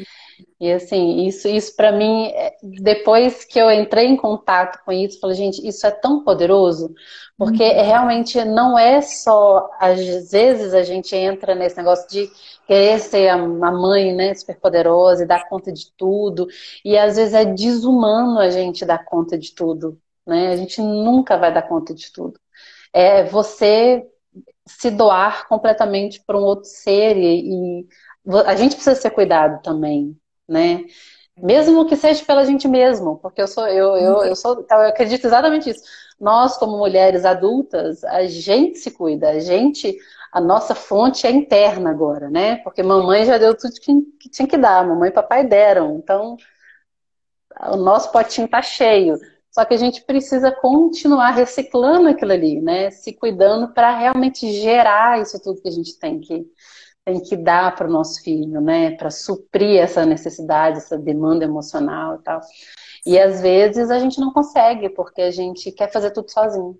E assim, isso, isso para mim, é, depois que eu entrei em contato com isso, falei, gente, isso é tão poderoso, porque uhum. realmente não é só, às vezes a gente entra nesse negócio de querer ser a mãe, né, super poderosa e dar conta de tudo, e às vezes é desumano a gente dar conta de tudo, né? A gente nunca vai dar conta de tudo. É você se doar completamente para um outro ser e, e, a gente precisa ser cuidado também, né? Mesmo que seja pela gente mesmo, porque eu sou, eu, eu, eu sou, eu acredito exatamente isso. Nós, como mulheres adultas, a gente se cuida, a gente, a nossa fonte é interna agora, né? Porque mamãe já deu tudo que, que tinha que dar, mamãe e papai deram. Então, o nosso potinho tá cheio. Só que a gente precisa continuar reciclando aquilo ali, né? Se cuidando para realmente gerar isso tudo que a gente tem que, tem que dar para o nosso filho, né? Para suprir essa necessidade, essa demanda emocional e tal. E às vezes a gente não consegue, porque a gente quer fazer tudo sozinho.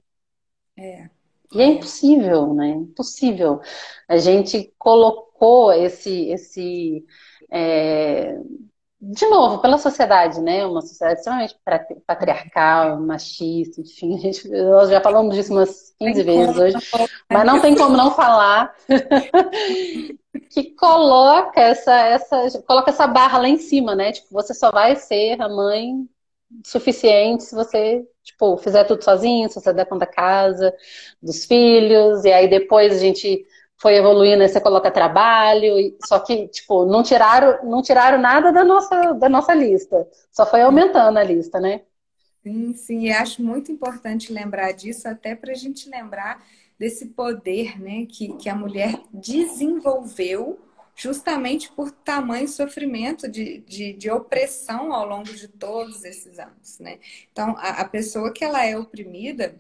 É. E é impossível, né? Impossível. A gente colocou esse, esse é, de novo, pela sociedade, né? Uma sociedade extremamente patriarcal, machista, enfim, a gente, nós já falamos disso umas 15 vezes hoje, mas não tem como não falar que coloca essa, essa, coloca essa barra lá em cima, né? Tipo, você só vai ser a mãe suficiente se você, tipo, fizer tudo sozinho, se você der conta da casa, dos filhos, e aí depois a gente foi evoluindo, aí você coloca trabalho, só que, tipo, não tiraram, não tiraram nada da nossa, da nossa lista. Só foi aumentando a lista, né? Sim, sim, e acho muito importante lembrar disso, até para a gente lembrar desse poder né, que, que a mulher desenvolveu justamente por tamanho sofrimento de, de, de, opressão ao longo de todos esses anos. Né? Então, a, a pessoa que ela é oprimida,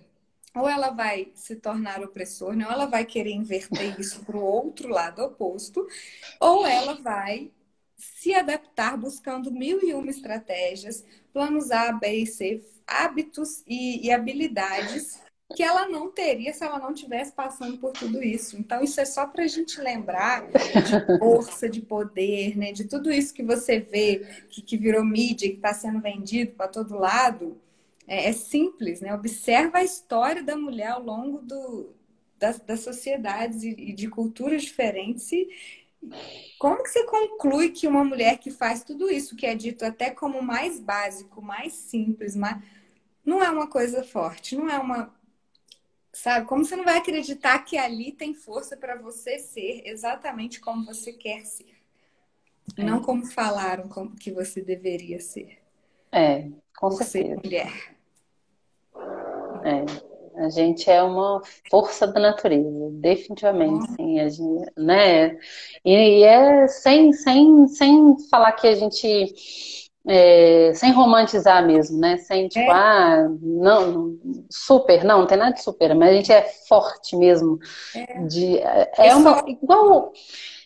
ou ela vai se tornar opressor, né? ou ela vai querer inverter isso para o outro lado oposto, ou ela vai se adaptar buscando mil e uma estratégias, planos A, B e C, hábitos e, e habilidades que ela não teria se ela não tivesse passando por tudo isso. Então, isso é só para a gente lembrar de força, de poder, né? de tudo isso que você vê, que, que virou mídia, que está sendo vendido para todo lado é, é simples, né? Observa a história da mulher ao longo do, das, das sociedades e, de culturas diferentes e, como que você conclui que uma mulher que faz tudo isso, que é dito até como mais básico, mais simples, mas não é uma coisa forte, não é uma. Sabe? Como você não vai acreditar que ali tem força para você ser exatamente como você quer ser? É. Não como falaram como que você deveria ser. É, com por certeza. ser mulher. É. A gente é uma força da natureza, definitivamente, uhum. sim, a gente, né? E, e, é sem, sem, sem falar que a gente é, sem romantizar mesmo, né? Sem tipo, é. ah, não, super, não, não tem nada de super, mas a gente é forte mesmo. É, de, é, uma, igual,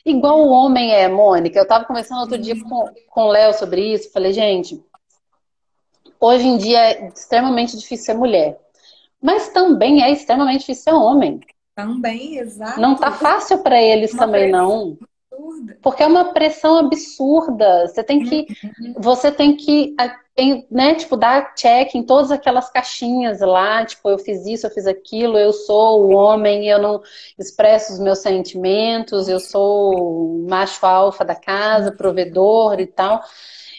igual o homem é, Mônica. Eu tava conversando outro dia uhum. com, com o Léo sobre isso, falei, gente, hoje em dia é extremamente difícil ser mulher mas também é extremamente difícil ser homem. Também, exato. Não tá fácil para eles uma também, não. Absurda. Porque é uma pressão absurda. Você tem que. Uhum. Você tem que. Né, tipo, dar check em todas aquelas caixinhas lá, tipo, eu fiz isso, eu fiz aquilo, eu sou o homem, eu não expresso os meus sentimentos, eu sou o macho alfa da casa, provedor e tal.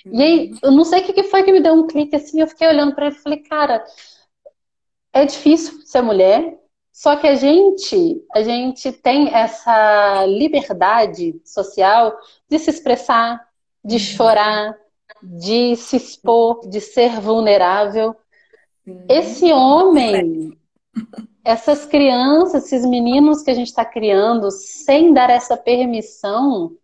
E aí, eu não sei o que foi que me deu um clique assim, eu fiquei olhando para ele e falei, cara, é difícil ser mulher, só que a gente, a gente tem essa liberdade social de se expressar, de chorar, de se expor, de ser vulnerável. Esse homem, essas crianças, esses meninos que a gente está criando sem dar essa permissão,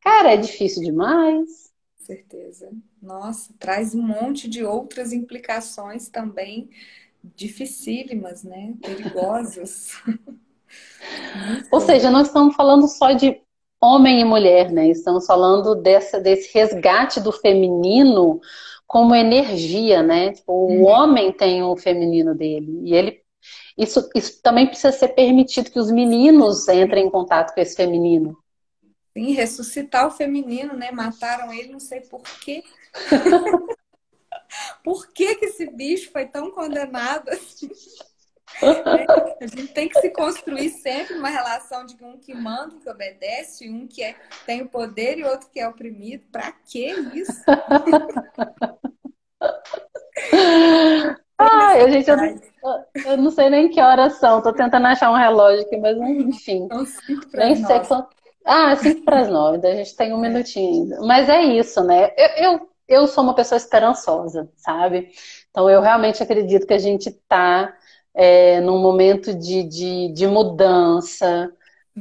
cara, é difícil demais. Certeza. Nossa, traz um monte de outras implicações também dificílimas, né? Perigosas. Ou seja, não estamos falando só de homem e mulher, né? Estamos falando dessa, desse resgate do feminino como energia, né? Tipo, o hum. homem tem o feminino dele e ele isso, isso também precisa ser permitido que os meninos entrem em contato com esse feminino. Sim, ressuscitar o feminino, né? Mataram ele, não sei por quê. Por que, que esse bicho foi tão condenado assim? A gente tem que se construir sempre uma relação de um que manda, um que obedece, um que é, tem o poder e outro que é oprimido. Pra que isso? Ai, a gente, eu, eu, não sei nem que horas são. Tô tentando achar um relógio aqui, mas enfim. Nem sei quanto. Ah, cinco para as nove. A gente tem um minutinho ainda. Mas é isso, né? Eu, eu eu sou uma pessoa esperançosa, sabe? Então eu realmente acredito que a gente está é, num momento de, de, de mudança.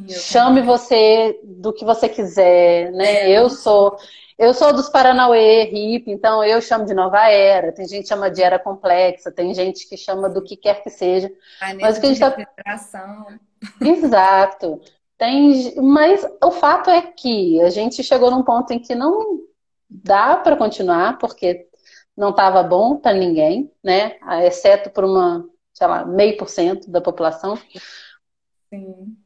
Chame você do que você quiser, né? É, eu sou eu sou dos Paranauê, hip, então eu chamo de nova era. Tem gente que chama de era complexa, tem gente que chama do que quer que seja. A mas o que a gente tá... Exato. Tem, mas o fato é que a gente chegou num ponto em que não dá para continuar, porque não estava bom para ninguém, né? Exceto por uma, sei lá, meio por cento da população. Sim.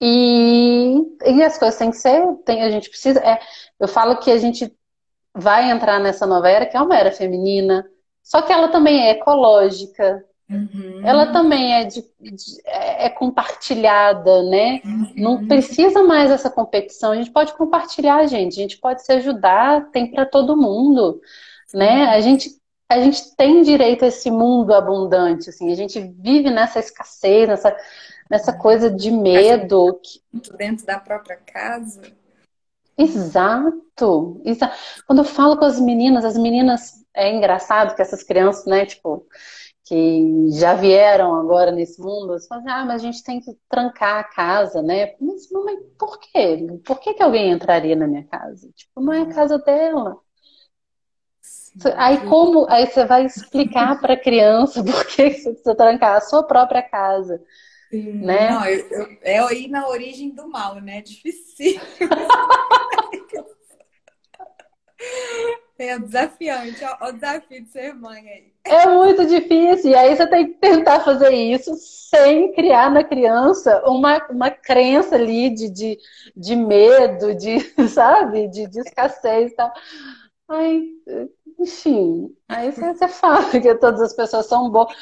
E, e as coisas têm que ser, tem, a gente precisa. É, eu falo que a gente vai entrar nessa nova era, que é uma era feminina, só que ela também é ecológica, uhum. ela também é, de, de, é, é compartilhada, né? Uhum. Não precisa mais essa competição, a gente pode compartilhar, gente, a gente pode se ajudar, tem para todo mundo, né? A gente a gente tem direito a esse mundo abundante, assim, a gente vive nessa escassez, nessa, nessa coisa de medo. Dentro da própria casa. Exato, exato. Quando eu falo com as meninas, as meninas, é engraçado que essas crianças, né, tipo, que já vieram agora nesse mundo, elas falam, ah, mas a gente tem que trancar a casa, né? Mas, mamãe, por quê? Por que, que alguém entraria na minha casa? Tipo, não é a casa dela. Aí como aí você vai explicar para a criança por que você precisa trancar a sua própria casa, Sim. né? Não, eu, eu, é aí na origem do mal, né? Difícil. É desafiante, ó, o desafio de ser mãe aí. É muito difícil, e aí você tem que tentar fazer isso sem criar na criança uma, uma crença ali de, de, de medo, de, sabe, de, de escassez e tal. Ai, enfim, aí você fala que todas as pessoas são boas.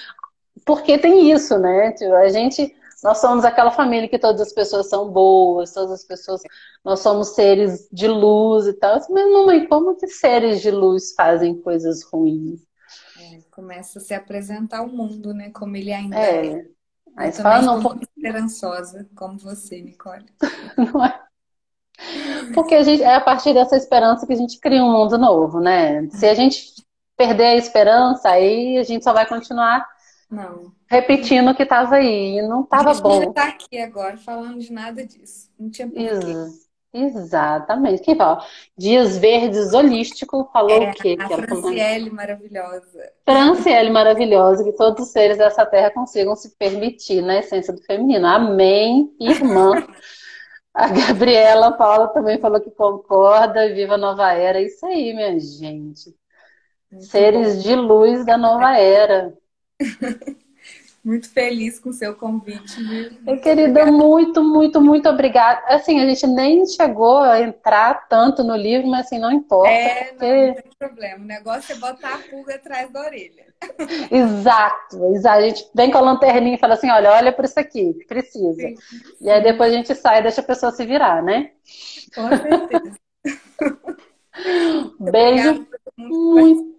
Porque tem isso, né? Tipo, a gente, nós somos aquela família que todas as pessoas são boas, todas as pessoas, nós somos seres de luz e tal. Mas, mamãe, como que seres de luz fazem coisas ruins? Começa a se apresentar ao mundo, né? Como ele ainda é. é. Aí Eu fala, não, porque... esperançosa, como você, Nicole. não é? Porque a gente, é a partir dessa esperança que a gente cria um mundo novo, né? Se a gente perder a esperança, aí a gente só vai continuar não. repetindo o que estava aí. E não estava bom. A gente está aqui agora falando de nada disso. Não tinha porquê. Exatamente. Quem fala? Dias Verdes Holístico falou é, o quê? A que Franciele maravilhosa. Franciele maravilhosa, que todos os seres dessa terra consigam se permitir na essência do feminino. Amém, irmã. A Gabriela Paula também falou que concorda, viva a nova era. Isso aí, minha gente. Seres de luz da nova era. Muito feliz com o seu convite, viu? Querida, muito, muito, muito obrigada. Assim, a gente nem chegou a entrar tanto no livro, mas assim, não importa. É, porque... não, tem problema. O negócio é botar a pulga atrás da orelha. Exato, exato. A gente vem com a lanterninha e fala assim, olha, olha por isso aqui, precisa. Sim, sim. E aí depois a gente sai e deixa a pessoa se virar, né? Com certeza. Beijo. Muito,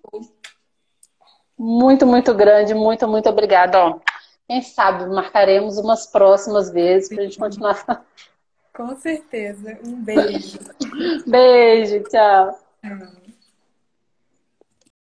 muito, muito grande. Muito, muito obrigada. Ó, quem sabe marcaremos umas próximas vezes para a gente continuar. Com certeza. Um beijo. Beijo, tchau.